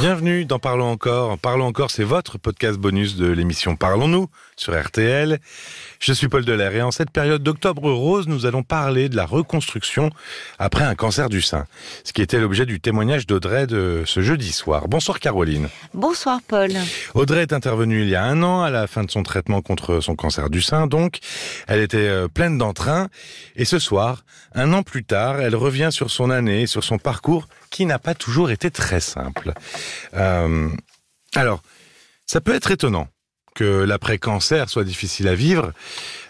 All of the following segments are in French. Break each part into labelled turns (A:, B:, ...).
A: Bienvenue dans Parlons encore. Parlons encore, c'est votre podcast bonus de l'émission Parlons-nous sur RTL. Je suis Paul Delair et en cette période d'octobre rose, nous allons parler de la reconstruction après un cancer du sein. Ce qui était l'objet du témoignage d'Audrey de ce jeudi soir. Bonsoir Caroline.
B: Bonsoir Paul.
A: Audrey est intervenue il y a un an à la fin de son traitement contre son cancer du sein. Donc, elle était euh, pleine d'entrain. Et ce soir, un an plus tard, elle revient sur son année, sur son parcours qui n'a pas toujours été très simple. Euh, alors, ça peut être étonnant que l'après-cancer soit difficile à vivre,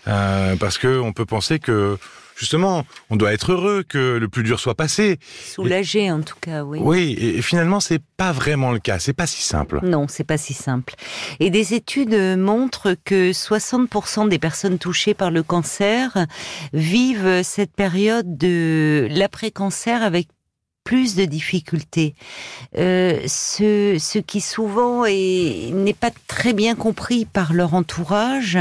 A: euh, parce que on peut penser que justement, on doit être heureux que le plus dur soit passé.
B: Soulagé en tout cas, oui.
A: Oui, et finalement c'est pas vraiment le cas, c'est pas si simple.
B: Non, c'est pas si simple. Et des études montrent que 60% des personnes touchées par le cancer vivent cette période de l'après-cancer avec plus de difficultés. Euh, ce, ce qui souvent n'est pas très bien compris par leur entourage,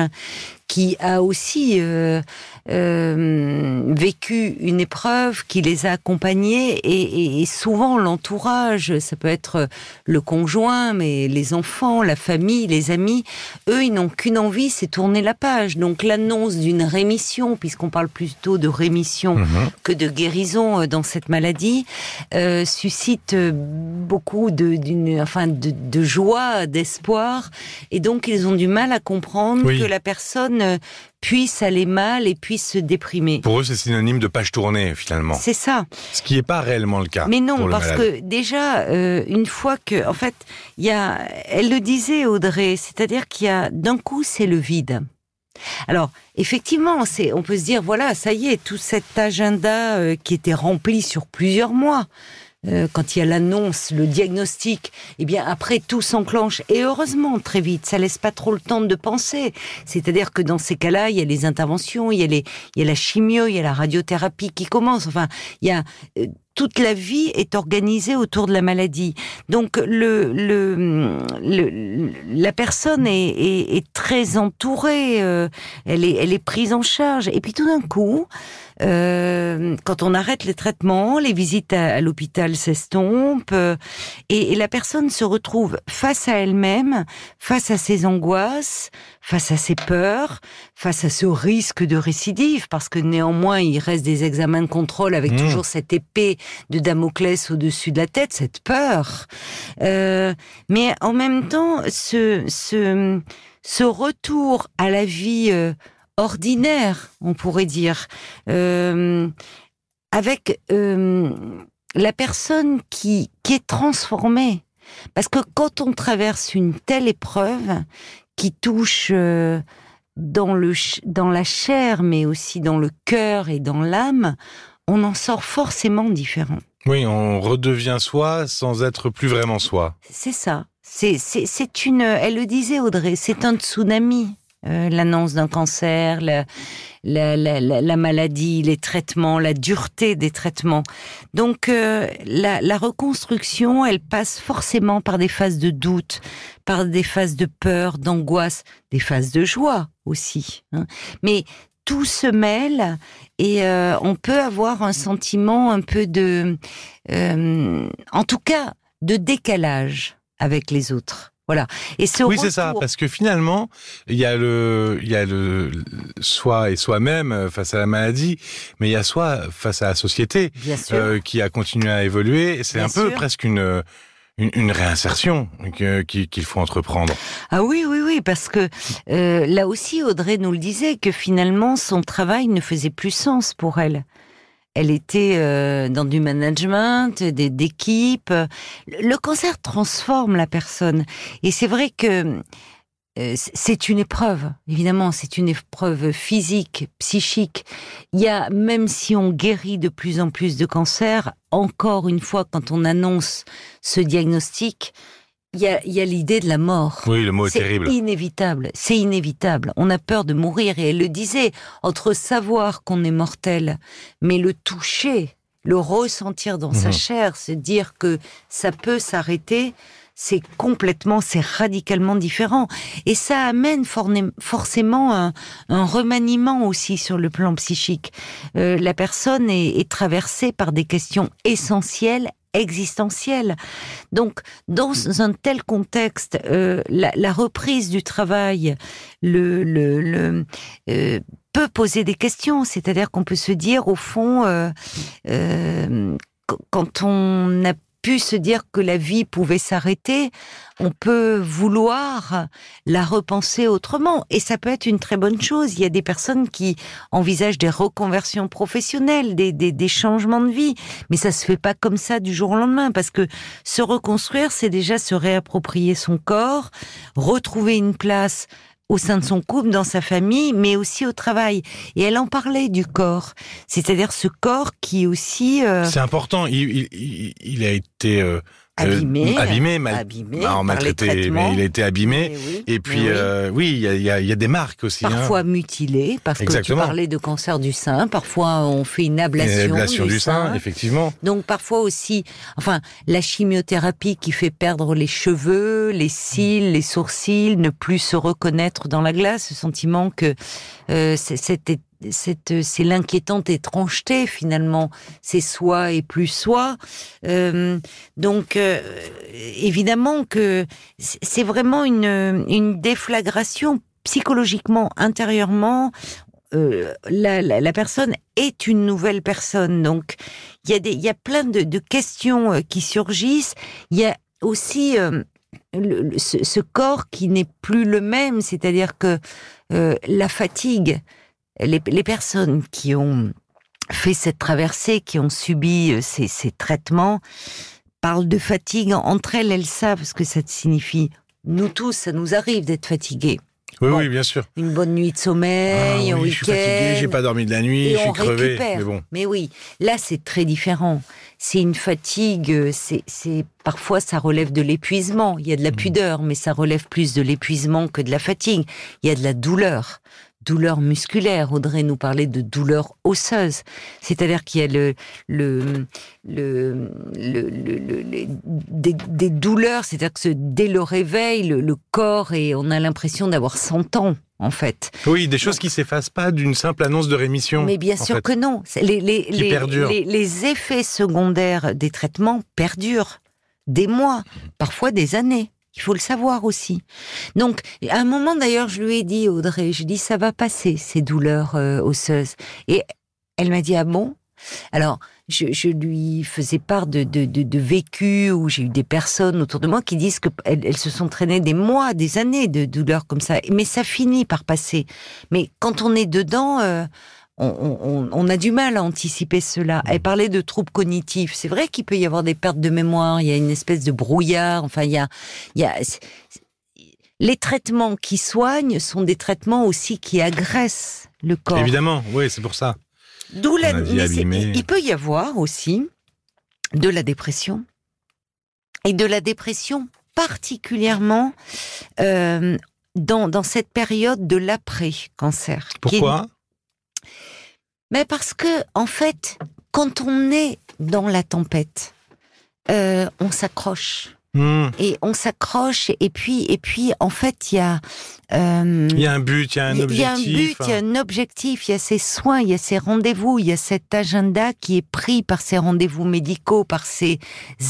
B: qui a aussi euh, euh, vécu une épreuve qui les a accompagnés et, et, souvent l'entourage, ça peut être le conjoint, mais les enfants, la famille, les amis, eux, ils n'ont qu'une envie, c'est tourner la page. Donc l'annonce d'une rémission, puisqu'on parle plutôt de rémission mhm. que de guérison euh, dans cette maladie, euh, suscite beaucoup de, d'une, enfin, de, de joie, d'espoir, et donc ils ont du mal à comprendre que la personne puisse aller mal et puisse se déprimer.
A: Pour eux, c'est synonyme de page tournée, finalement.
B: C'est ça.
A: Ce qui n'est pas réellement le cas.
B: Mais non, parce que déjà, euh, une fois que, en fait, il y a, elle le disait, Audrey, c'est-à-dire qu'il y a, d'un coup, c'est le vide. Alors, effectivement, on peut se dire, voilà, ça y est, tout cet agenda euh, qui était rempli sur plusieurs mois, euh, quand il y a l'annonce, le diagnostic, eh bien après tout s'enclenche et heureusement très vite, ça laisse pas trop le temps de penser. C'est-à-dire que dans ces cas-là, il y a les interventions, il y a les, il y a la chimio, il y a la radiothérapie qui commence. Enfin, il y a euh, toute la vie est organisée autour de la maladie. Donc le, le, la personne est, très entourée, euh, elle, est, elle est prise en charge. Et puis tout d'un coup, quand on arrête les traitements, les visites à, l'hôpital s'estompent, euh, et, la personne se retrouve face à elle-même, face à ses angoisses, face à ses peurs, face à ce risque de récidive, parce que néanmoins il reste des examens de contrôle avec mmh. toujours cette épée de Damoclès au-dessus de la tête, cette peur. Euh, mais en même temps, ce, ce, ce retour à la vie euh, ordinaire, on pourrait dire, euh, avec euh, la personne qui, qui est transformée. Parce que quand on traverse une telle épreuve qui touche euh, dans, le, dans la chair, mais aussi dans le cœur et dans l'âme, on en sort forcément différent.
A: Oui, on redevient soi sans être plus vraiment soi.
B: C'est ça. C'est, c'est, une. Elle le disait, Audrey. C'est un tsunami. Euh, l'annonce d'un cancer, la, la, la, la, maladie, les traitements, la dureté des traitements. Donc euh, la, reconstruction, elle passe forcément par des phases de doute, par des phases de peur, d'angoisse, des phases de joie aussi. Hein. Mais tout se mêle et euh, on peut avoir un sentiment un peu de, en tout cas, de décalage avec les autres. Voilà.
A: Et ce oui, c'est ça, parce que finalement, il y a le, il y a le soi et soi-même euh, face à la maladie, mais il y a soi face à la société euh, qui a continué à évoluer. C'est un peu presque une une, réinsertion qu'il faut entreprendre.
B: Ah oui, oui, oui, parce que euh, là aussi, Audrey nous le disait, que finalement, son travail ne faisait plus sens pour elle elle était euh, dans du management, d'équipe. Le cancer transforme la personne. Et c'est vrai que euh, c'est une épreuve, évidemment, c'est une épreuve physique, psychique. Il y a, même si on guérit de plus en plus de cancers, encore une fois, quand on annonce ce diagnostic, il y a, l'idée de la mort.
A: Oui, le mot est,
B: terrible. C'est inévitable. C'est inévitable. On a peur de mourir. Et elle le disait, entre savoir qu'on est mortel, mais le toucher, le ressentir dans sa mhm. chair, se dire que ça peut s'arrêter, c'est complètement, c'est radicalement différent. Et ça amène forcément un, remaniement aussi sur le plan psychique. Euh, la personne est, est traversée par des questions essentielles existentielle. Donc, dans un tel contexte, euh, la, reprise du travail, euh, peut poser des questions. C'est-à-dire qu'on peut se dire, au fond, euh, quand on a se dire que la vie pouvait s'arrêter, on peut vouloir la repenser autrement. Et ça peut être une très bonne chose. Il y a des personnes qui envisagent des reconversions professionnelles, des, des, des changements de vie. Mais ça se fait pas comme ça du jour au lendemain. Parce que se reconstruire, c'est déjà se réapproprier son corps, retrouver une place au sein de son couple, dans sa famille, mais aussi au travail. Et elle en parlait du corps, c'est-à-dire ce corps qui aussi.
A: Euh... C'est important. Il, il, il, a été euh,
B: abîmé,
A: euh, abîmé, mal,
B: abîmé
A: non, maltraité, mais il a été abîmé.
B: Oui,
A: et puis,
B: oui.
A: euh, oui, il y a, y, a, y a, des marques aussi.
B: Parfois
A: hein.
B: mutilé, parce
A: Exactement.
B: que tu parlais de cancer du sein. Parfois, on fait une ablation,
A: une ablation
B: du,
A: du sein,
B: sein,
A: effectivement.
B: Donc, parfois aussi, enfin, la chimiothérapie qui fait perdre les cheveux, les cils, les sourcils, ne plus se reconnaître dans la glace, ce sentiment que euh, c'était cette c'est l'inquiétante étrangeté finalement. C'est soi et plus soi. Euh, donc euh, évidemment que c'est vraiment une une déflagration psychologiquement intérieurement. Euh, la, la, personne est une nouvelle personne. Donc il y a y a plein de, questions euh, qui surgissent. Il y a aussi euh, ce, corps qui n'est plus le même. C'est-à-dire que la fatigue les, les, personnes qui ont fait cette traversée, qui ont subi euh, ces, ces, traitements, parlent de fatigue. Entre elles, elles savent ce que ça signifie. Nous tous, ça nous arrive d'être fatigués.
A: Oui, bon, oui, bien sûr.
B: Une bonne nuit de sommeil,
A: ah,
B: un
A: oui,
B: week-end.
A: Je suis fatigué, j'ai pas dormi de la nuit, je suis crevé.
B: Récupère.
A: Mais bon.
B: Mais oui, là c'est très différent. C'est une fatigue, c'est, c'est parfois ça relève de l'épuisement. Il y a de la pudeur, mais ça relève plus de l'épuisement que de la fatigue. Il y a de la douleur douleur musculaire. Audrey nous parlait de douleur osseuse. C'est-à-dire qu'il y a le, le, le, le, le des, des, douleurs, c'est-à-dire que dès le réveil, le, corps et on a l'impression d'avoir 100 ans. En fait.
A: Oui, des choses Donc, qui s'effacent pas d'une simple annonce de rémission.
B: Mais bien sûr
A: fait.
B: que non. Les, les, les, les, les effets secondaires des traitements perdurent des mois, parfois des années. Il faut le savoir aussi. Donc, à un moment d'ailleurs, je lui ai dit, Audrey, je dis, ça va passer, ces douleurs euh, osseuses. Et elle m'a dit, ah bon? Alors, je, lui faisais part de, de, de, de vécu où j'ai eu des personnes autour de moi qui disent qu'elles elles se sont traînées des mois, des années de douleurs comme ça. Mais ça finit par passer. Mais quand on est dedans... Euh, on, on, on, a du mal à anticiper cela. Elle parlait de troubles cognitifs. C'est vrai qu'il peut y avoir des pertes de mémoire, il y a une espèce de brouillard. Enfin, il y a, il y a les traitements qui soignent sont des traitements aussi qui agressent le corps.
A: Évidemment, oui, c'est pour ça.
B: D'où la. Il peut y avoir aussi de la dépression et de la dépression particulièrement euh, dans, dans cette période de l'après-cancer.
A: Pourquoi?
B: Mais parce que, en fait, quand on est dans la tempête, euh, on s'accroche.
A: Mmh.
B: Et on s'accroche et puis et puis en fait il y a euh,
A: il y a un but, il y a un objectif.
B: Il y a un but, il y a un objectif, il y a ces soins, il y a ces rendez-vous, il y a cet agenda qui est pris par ces rendez-vous médicaux, par ces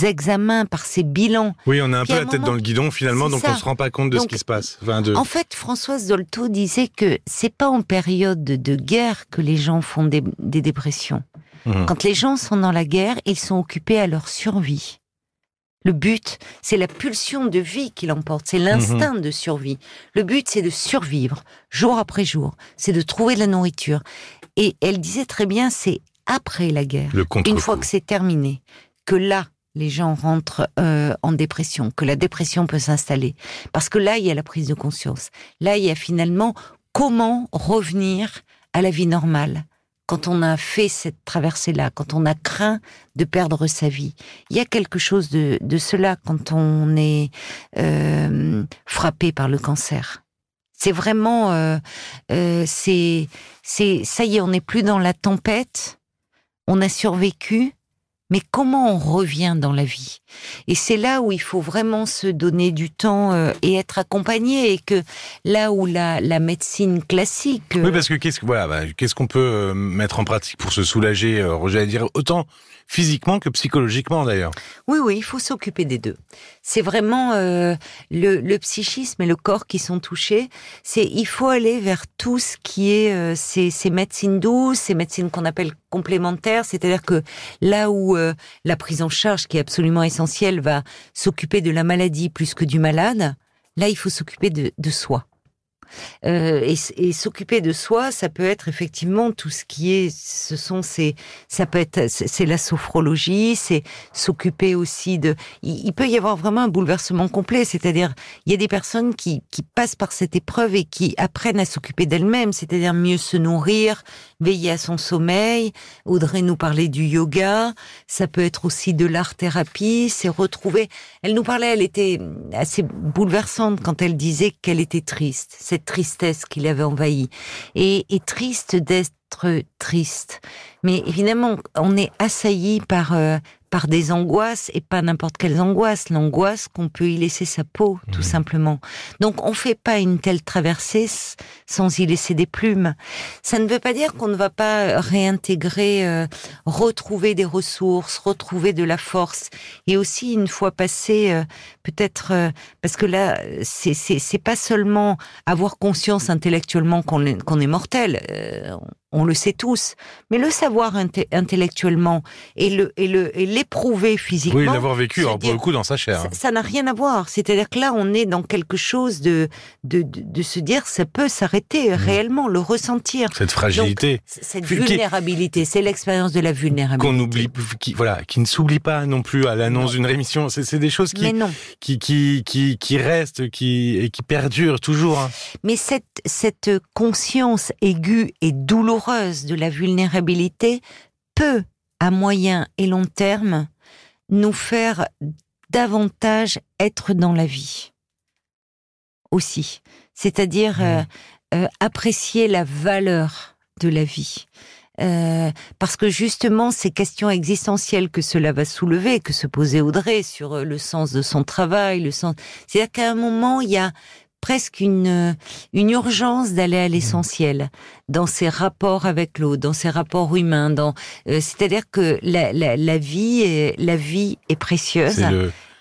B: examens, par ces bilans.
A: Oui, on a un
B: puis
A: peu la tête moment, dans le guidon finalement, donc
B: ça.
A: on se rend pas compte de
B: donc,
A: ce qui se passe. Enfin, de...
B: En fait, Françoise Dolto disait que c'est pas en période de guerre que les gens font des, des dépressions.
A: Mmh.
B: Quand les gens sont dans la guerre, ils sont occupés à leur survie. Le but, c'est la pulsion de vie qui l'emporte, c'est l'instinct mmh. de survie. Le but, c'est de survivre, jour après jour, c'est de trouver de la nourriture. Et elle disait très bien, c'est après la guerre, une fois que c'est terminé, que là, les gens rentrent euh, en dépression, que la dépression peut s'installer. Parce que là, il y a la prise de conscience. Là, il y a finalement comment revenir à la vie normale quand on a fait cette traversée-là, quand on a craint de perdre sa vie. Il y a quelque chose de, de cela quand on est euh, frappé par le cancer. C'est vraiment, euh, euh, c'est, c'est, ça y est, on n'est plus dans la tempête. On a survécu, mais comment on revient dans la vie? Et c'est là où il faut vraiment se donner du temps euh, et être accompagné, et que là où la, la médecine classique.
A: Euh... Oui, parce que qu'est-ce voilà, bah, qu'est-ce qu'on peut euh, mettre en pratique pour se soulager Roger, à dire autant physiquement que psychologiquement d'ailleurs?
B: Oui, oui, il faut s'occuper des deux. C'est vraiment euh, le, psychisme et le corps qui sont touchés. C'est il faut aller vers tout ce qui est euh, ces, médecines douces, ces médecines qu'on appelle complémentaires, c'est-à-dire que là où euh, la prise en charge, qui est absolument essentielle, va s'occuper de la maladie plus que du malade, là il faut s'occuper de soi. Euh, et, s'occuper de soi, ça peut être effectivement tout ce qui est, ce sont ces, ça peut être, c'est la sophrologie, c'est s'occuper aussi de, il, peut y avoir vraiment un bouleversement complet, c'est-à-dire il y a des personnes qui, qui passent par cette épreuve et qui apprennent à s'occuper d'elles-mêmes, c'est-à-dire mieux se nourrir, veiller à son sommeil. Audrey nous parlait du yoga, ça peut être aussi de l'art-thérapie, c'est retrouver. Elle nous parlait, elle était assez bouleversante quand elle disait qu'elle était triste tristesse qui l'avait envahi. Et, triste d'être triste. Mais évidemment, on est assailli par euh, par des angoisses et pas n'importe quelles angoisses, l'angoisse qu'on peut y laisser sa peau, tout mmh. simplement. Donc on fait pas une telle traversée sans y laisser des plumes. Ça ne veut pas dire qu'on ne va pas réintégrer, euh, retrouver des ressources, retrouver de la force, et aussi une fois passé, euh, peut-être euh, parce que là, c'est c'est pas seulement avoir conscience intellectuellement qu'on est, est mortel on le sait tous, mais le savoir intellectuellement et le et le et l'éprouver physiquement.
A: Oui, l'avoir vécu, alors pour le coup dans sa chair.
B: Ça n'a rien à voir. C'est-à-dire que là, on est dans quelque chose de de, de, se dire ça peut s'arrêter mmh. réellement, le ressentir.
A: Cette fragilité,
B: cette vulnérabilité, c'est l'expérience de la vulnérabilité.
A: Qu'on oublie, qui voilà, qui ne s'oublie pas non plus à l'annonce d'une rémission. C'est des choses qui, qui qui qui qui restent, qui et qui perdurent toujours. Hein.
B: Mais cette cette conscience aiguë et douloureuse de la vulnérabilité peut, à moyen et long terme, nous faire davantage être dans la vie. Aussi. C'est-à-dire euh, euh, apprécier la valeur de la vie. Euh, parce que justement, ces questions existentielles que cela va soulever, que se posait Audrey sur le sens de son travail, le sens, c'est-à-dire qu'à un moment, il y a presque une, une urgence d'aller à l'essentiel dans ses rapports avec l'eau, dans ses rapports humains. Dans, euh, c'est-à-dire que la, la, la, vie est, la vie est précieuse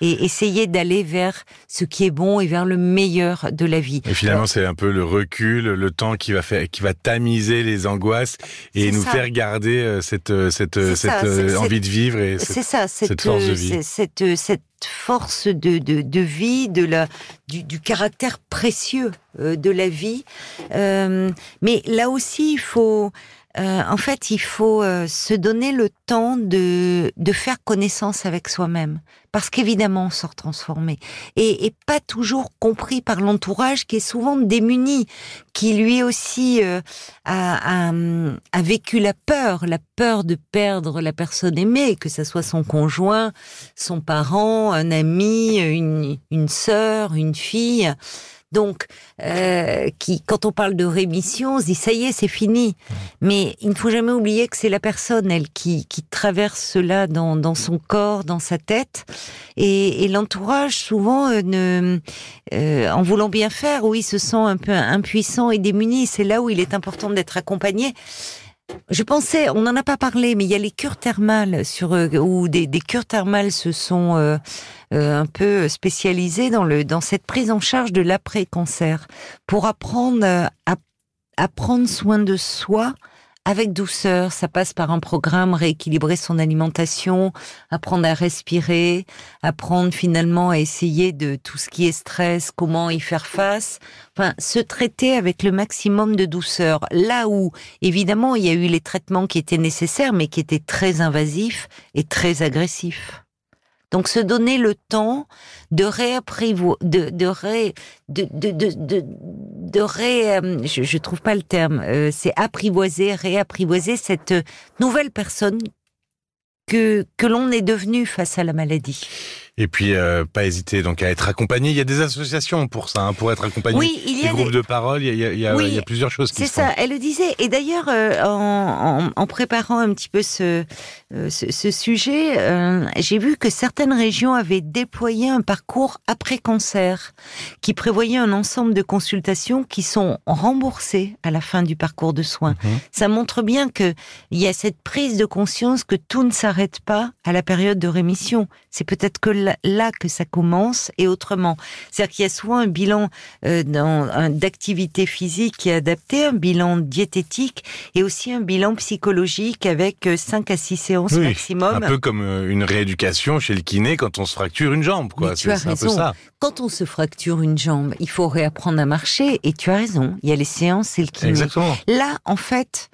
B: et essayer d'aller vers ce qui est bon et vers le meilleur de la vie.
A: Et finalement, c'est un peu le recul, le temps qui va faire, qui va tamiser les angoisses et nous faire garder euh, cette euh, cette euh, cette envie de vivre et cette,
B: ça, cette, force de vie. Cette, cette force de, de, de, vie, de la, du, du caractère précieux de la vie. Euh, mais là aussi, il faut euh, en fait, il faut euh, se donner le temps de, faire connaissance avec soi-même. Parce qu'évidemment, on sort transformé. Et, pas toujours compris par l'entourage qui est souvent démuni, qui lui aussi euh, a, vécu la peur, la peur de perdre la personne aimée, que ce soit son conjoint, son parent, un ami, une, une sœur, une fille. Donc, euh, qui, quand on parle de rémission, on se dit ça y est, c'est fini. Mais il ne faut jamais oublier que c'est la personne, elle, qui, qui traverse cela dans, dans son corps, dans sa tête, et, et l'entourage souvent euh, ne, euh, en voulant bien faire, oui, se sent un peu impuissant et démuni. C'est là où il est important d'être accompagné. Je pensais, on n'en a pas parlé, mais il y a les cures thermales sur euh, où des, cures thermales se sont euh, euh, un peu spécialisées dans cette prise en charge de l'après-cancer. Pour apprendre à prendre soin de soi avec douceur. Ça passe par un programme, rééquilibrer son alimentation, apprendre à respirer, apprendre finalement à essayer de tout ce qui est stress, comment y faire face. Enfin, se traiter avec le maximum de douceur. Là où, évidemment, il y a eu les traitements qui étaient nécessaires, mais qui étaient très invasifs et très agressifs. Donc se donner le temps de réapprivoiser, de de ré, de de de de, ré, euh, je, je trouve pas le terme, euh, c'est apprivoiser, réapprivoiser cette nouvelle personne que que l'on est devenu face à la maladie.
A: Et puis, euh, pas hésiter donc à être accompagné. Il y a des associations pour ça, hein, pour être accompagné.
B: Oui, il y
A: des
B: a
A: groupes
B: des-
A: de parole. Il y a, il y a- il y a plusieurs choses qui
B: C'est
A: font.
B: ça, elle le disait. Et d'ailleurs, euh, en, en- en préparant un petit peu ce, euh, ce, ce sujet, j'ai vu que certaines régions avaient déployé un parcours après-cancer qui prévoyait un ensemble de consultations qui sont remboursées à la fin du parcours de soins.
A: Mhm.
B: Ça montre bien que il y a cette prise de conscience que tout ne s'arrête pas à la période de rémission. C'est peut-être que là, là que ça commence et autrement. C'est-à-dire qu'il y a souvent un bilan euh, d'activité physique qui est adapté, un bilan diététique et aussi un bilan psychologique avec 5 à 6 séances
A: Oui,
B: maximum.
A: Un peu comme euh, une rééducation chez le kiné quand on se fracture une jambe, quoi.
B: Tu as
A: c'est un peu
B: raison.
A: ça.
B: Quand on se fracture une jambe, il faut réapprendre à marcher et tu as raison, il y a les séances et le kiné.
A: Exactement.
B: Là, en fait,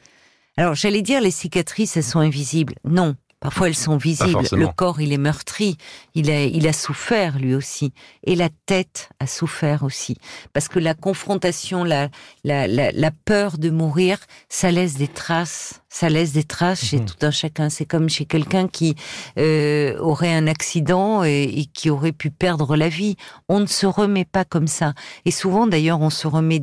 B: alors j'allais dire les cicatrices, elles sont invisibles. Non. Parfois elles sont visibles. Le corps, il est meurtri. Il a, il a souffert lui aussi. Et la tête a souffert aussi. Parce que la confrontation, la, la, la, la peur de mourir, ça laisse des traces. Ça laisse des traces chez
A: Mhm.
B: tout un chacun. C'est comme chez quelqu'un qui euh, aurait un accident et, et qui aurait pu perdre la vie. On ne se remet pas comme ça. Et souvent, d'ailleurs, on se remet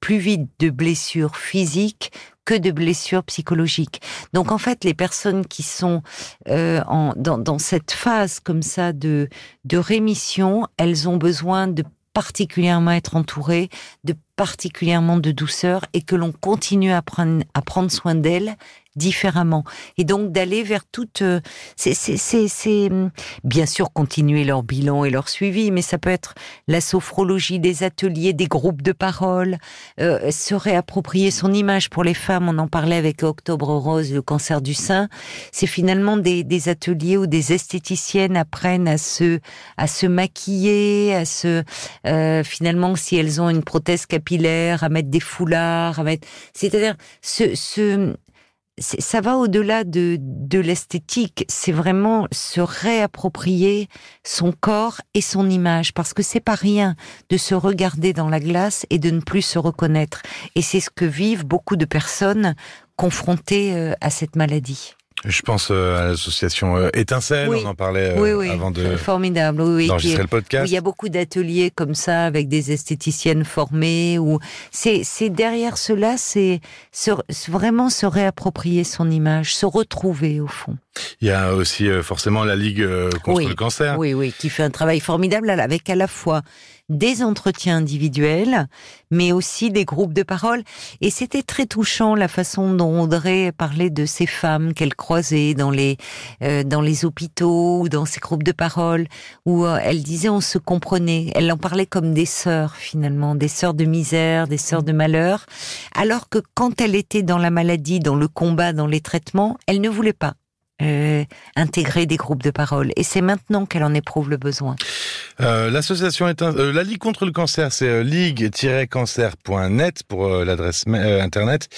B: plus vite de blessures physiques que de blessures psychologiques. Donc en fait, les personnes qui sont euh, en, dans, cette phase comme ça de, de rémission, elles ont besoin de particulièrement être entourées, de particulièrement de douceur et que l'on continue à prendre, à prendre soin d'elles différemment. Et donc d'aller vers toute... euh, C'est, hum, bien sûr continuer leur bilan et leur suivi, mais ça peut être la sophrologie, des ateliers, des groupes de parole, euh, se réapproprier son image pour les femmes. On en parlait avec Octobre Rose, le cancer du sein. C'est finalement des, des ateliers où des esthéticiennes apprennent à se, à se maquiller, à se, euh, finalement, si elles ont une prothèse capillaire, à mettre des foulards, à mettre, c'est-à-dire, ce, ce, ça va au-delà de, de l'esthétique. C'est vraiment se réapproprier son corps et son image, parce que c'est pas rien de se regarder dans la glace et de ne plus se reconnaître. Et c'est ce que vivent beaucoup de personnes confrontées euh, à cette maladie.
A: Je pense euh, à l'association euh, Étincelle,
B: Oui.
A: on en parlait euh,
B: oui, oui,
A: avant de
B: formidable. Oui,
A: d'enregistrer le podcast.
B: Il y a beaucoup d'ateliers comme ça avec des esthéticiennes formées. Ou c'est derrière cela, c'est vraiment se réapproprier son image, se retrouver au fond.
A: Il y a aussi forcément la Ligue contre le cancer.
B: Oui, oui, qui fait un travail formidable avec à la fois des entretiens individuels, mais aussi des groupes de parole. Et c'était très touchant la façon dont Audrey parlait de ces femmes qu'elle croisait dans les euh, dans les hôpitaux ou dans ces groupes de parole, où euh, elle disait on se comprenait. Elle en parlait comme des sœurs finalement, des sœurs de misère, des sœurs de malheur, alors que quand elle était dans la maladie, dans le combat, dans les traitements, elle ne voulait pas. euh, intégrer des groupes de parole. Et c'est maintenant qu'elle en éprouve le besoin.
A: Euh, L'association Étin- euh, la Ligue contre le cancer, c'est euh, ligue-cancer.net pour l'adresse internet.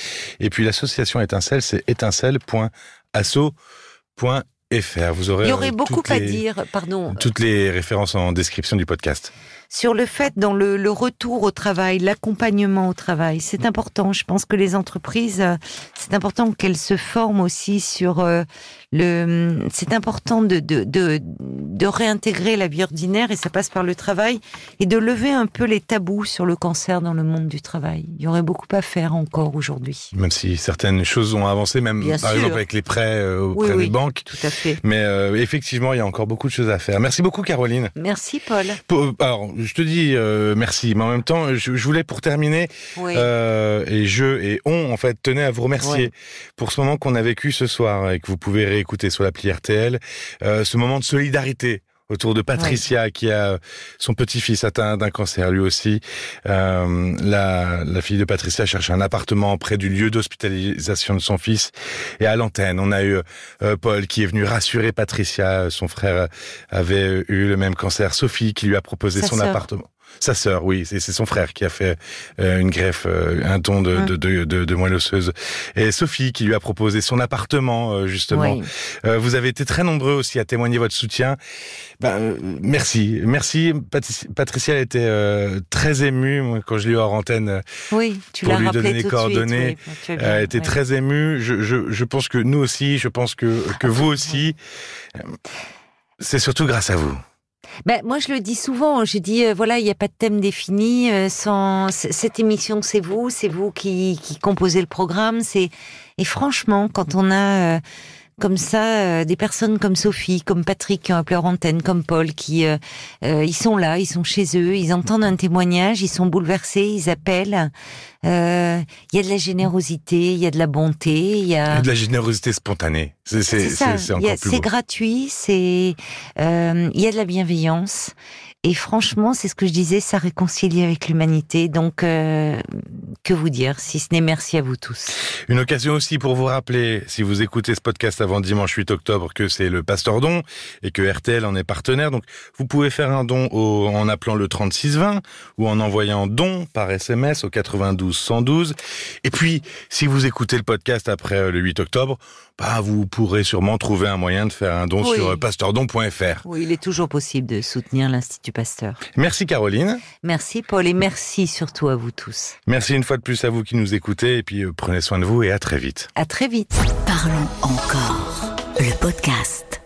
A: Et puis l'association Étincelle, c'est étincelle.asso.fr. Vous aurez
B: Il y aurait beaucoup à dire, pardon,
A: Toutes les références en description du podcast.
B: Sur le fait dans le, le retour au travail, l'accompagnement au travail. C'est important. Je pense que les entreprises, euh, c'est important qu'elles se forment aussi sur euh, le. C'est important de, de, de, de réintégrer la vie ordinaire et ça passe par le travail et de lever un peu les tabous sur le cancer dans le monde du travail. Il y aurait beaucoup à faire encore aujourd'hui.
A: Même si certaines choses ont avancé, même
B: Bien
A: par
B: sûr.
A: exemple avec les prêts euh, auprès
B: Oui, oui.
A: des banques.
B: Tout à fait.
A: Mais euh, effectivement, il y a encore beaucoup de choses à faire. Merci beaucoup, Caroline.
B: Merci Paul.
A: Pour- alors, je te dis euh, merci, mais en même temps, je, je voulais pour terminer,
B: Oui.
A: euh, et je et on, en fait, tenait à vous remercier pour ce moment qu'on a vécu ce soir et que vous pouvez réécouter sur l'appli RTL, euh, ce moment de solidarité autour de Patricia qui a son petit-fils atteint d'un cancer lui aussi. Euh, la, la fille de Patricia cherche un appartement près du lieu d'hospitalisation de son fils. Et à l'antenne, on a eu euh, Paul qui est venu rassurer Patricia. Son frère avait eu le même cancer. Sophie qui lui a proposé
B: Sa
A: son appartement. Sa sœur, oui, c'est son frère qui a fait euh, une greffe, euh, un don de,
B: Hum.
A: de, de, de, de moelle osseuse. Et Sophie qui lui a proposé son appartement, euh, justement.
B: Oui.
A: Vous avez été très nombreux aussi à témoigner votre soutien. Ben, merci, merci. Patricia, elle était très émue moi, quand je l'ai eu hors antenne.
B: Oui, tu
A: pour lui
B: rappelé
A: donner les coordonnées,
B: suite. oui. Tu as bien,
A: Elle était très émue. Je, je, je pense que nous aussi, je pense que, que vous aussi. C'est surtout grâce à vous.
B: Ben, moi, je le dis souvent. Je dis, euh, voilà, il n'y a pas de thème défini. euh, sans cette émission, c'est vous, c'est vous qui, qui composez le programme. C'est et franchement, quand on a euh, comme ça euh, des personnes comme Sophie, comme Patrick qui ont appelé leur antenne, comme Paul, qui euh, euh, ils sont là, ils sont chez eux, ils entendent un témoignage, ils sont bouleversés, ils appellent. Euh, Il y a de la générosité, il y a de la bonté, il y a
A: de la générosité spontanée. C'est
B: Il gratuit, c'est euh, il y a de la bienveillance. Et franchement, c'est ce que je disais, ça réconcilie avec l'humanité. Donc, euh, que vous dire, si ce n'est merci à vous tous.
A: Une occasion aussi pour vous rappeler, si vous écoutez ce podcast avant dimanche 8 octobre, que c'est le Pasteur Don et que RTL en est partenaire. Donc, vous pouvez faire un don au- en appelant le 3620 ou en envoyant don par SMS au 92 112. Et puis, si vous écoutez le podcast après le 8 octobre, bah, vous pourrez sûrement trouver un moyen de faire un don
B: Oui.
A: sur euh, pasteurdon.fr.
B: Oui, il est toujours possible de soutenir l'Institut Pasteur.
A: Merci Caroline.
B: Merci Paul et merci surtout à vous tous.
A: Merci une fois de plus à vous qui nous écoutez et puis euh, prenez soin de vous et à très vite.
B: À très vite.
C: Parlons encore. Le podcast.